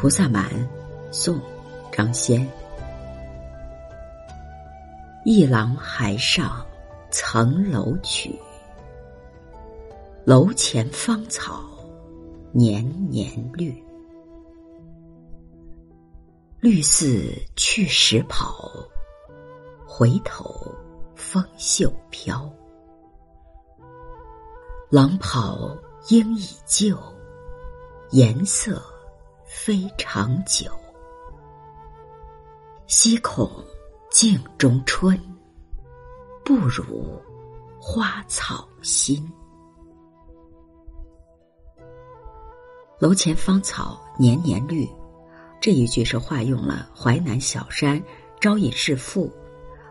菩萨蛮，宋，张先。一郎海上层楼曲，楼前芳草年年绿。绿似去时跑，回头风袖飘。郎跑应已旧，颜色。非长久，惜恐镜中春，不如花草新。楼前芳草年年绿，这一句是化用了淮南小山招引士妇，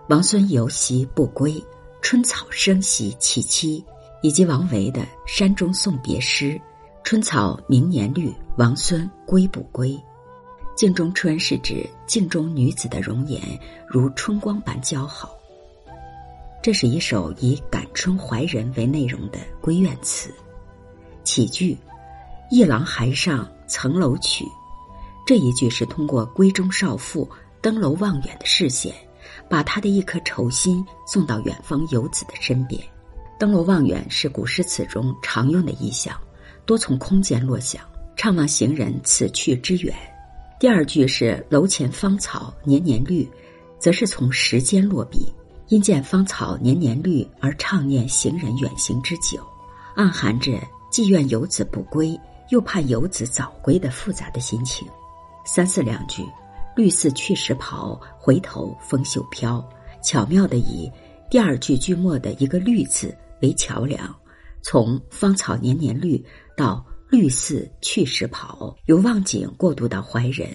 王孙游兮不归，春草生兮萋萋，以及王维的山中送别诗。春草明年绿，王孙归不归？镜中春是指镜中女子的容颜如春光般姣好。这是一首以感春怀人为内容的闺怨词。起句“夜郎海上层楼曲”，这一句是通过闺中少妇登楼望远的视线，把她的一颗愁心送到远方游子的身边。登楼望远是古诗词中常用的意象。多从空间落想，怅望行人此去之远。第二句是“楼前芳草年年绿”，则是从时间落笔，因见芳草年年绿而怅念行人远行之久，暗含着既愿游子不归，又怕游子早归的复杂的心情。三四两句，“绿似去时袍，回头风袖飘”，巧妙的以第二句句末的一个“绿”字为桥梁。从芳草年年绿到绿似去时袍，由望景过渡到怀人，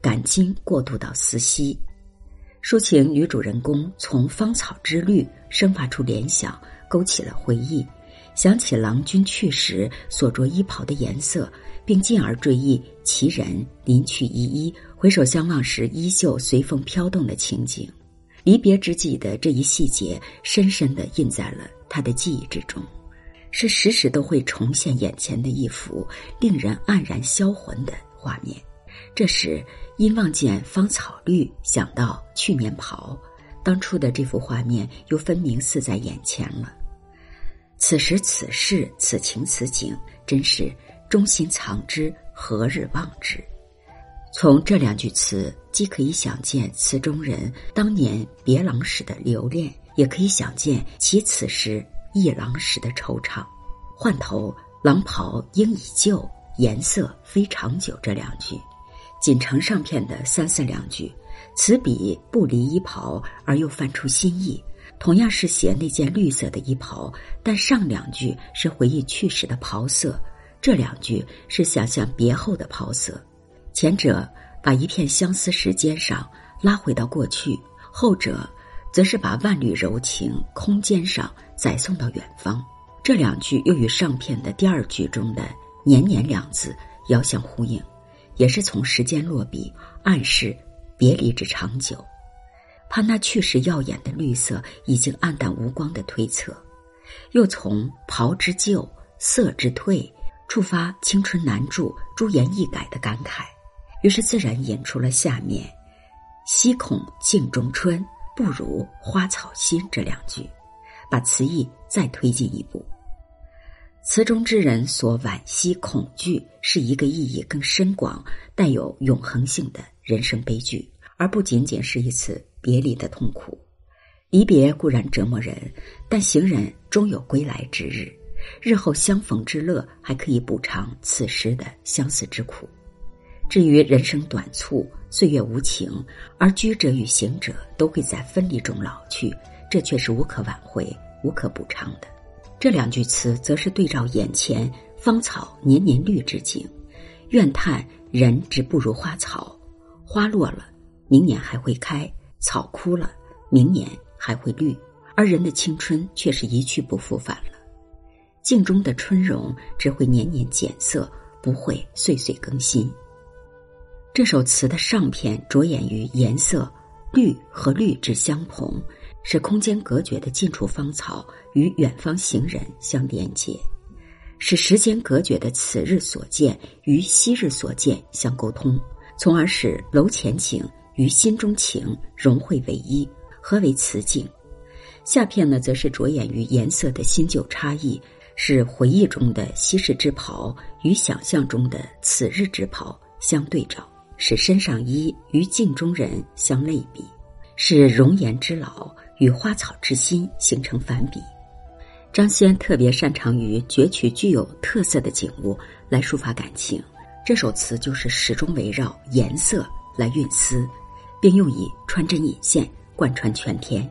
感经过渡到思溪，抒情女主人公从芳草之绿生发出联想，勾起了回忆，想起郎君去时所着衣袍的颜色，并进而追忆其人临去依依，回首相望时衣袖随风飘动的情景。离别之际的这一细节，深深的印在了他的记忆之中。是时时都会重现眼前的一幅令人黯然销魂的画面。这时因望见芳草绿，想到去年袍，当初的这幅画面又分明似在眼前了。此时此事此情此景，真是中心藏之，何日忘之？从这两句词，既可以想见词中人当年别郎时的留恋，也可以想见其此时。一郎时的惆怅，换头狼袍应已旧，颜色非常久。这两句，锦城上片的三四两句，此笔不离衣袍，而又翻出新意。同样是写那件绿色的衣袍，但上两句是回忆去时的袍色，这两句是想象别后的袍色。前者把一片相思时间上拉回到过去，后者。则是把万缕柔情空间上载送到远方，这两句又与上片的第二句中的“年年”两字遥相呼应，也是从时间落笔暗示别离之长久，怕那去时耀眼的绿色已经暗淡无光的推测，又从袍之旧色之退触发青春难驻朱颜易改的感慨，于是自然引出了下面“惜恐镜中春”。不如花草心这两句，把词意再推进一步。词中之人所惋惜恐惧，是一个意义更深广、带有永恒性的人生悲剧，而不仅仅是一次别离的痛苦。离别固然折磨人，但行人终有归来之日，日后相逢之乐还可以补偿此时的相思之苦。至于人生短促、岁月无情，而居者与行者都会在分离中老去，这却是无可挽回、无可补偿的。这两句词则是对照眼前芳草年年绿之景，怨叹人之不如花草，花落了，明年还会开；草枯了，明年还会绿，而人的青春却是一去不复返了。镜中的春容只会年年减色，不会岁岁更新。这首词的上片着眼于颜色，绿和绿之相同，使空间隔绝的近处芳草与远方行人相连接，使时间隔绝的此日所见与昔日所见相沟通，从而使楼前景与心中情融汇为一。何为此景？下片呢，则是着眼于颜色的新旧差异，使回忆中的西式之袍与想象中的此日之袍相对照，使身上衣与镜中人相类比，使容颜之老与花草之心形成反比。张先特别擅长于攫取具有特色的景物来抒发感情，这首词就是始终围绕颜色来运思，并用以穿针引线，贯穿全篇。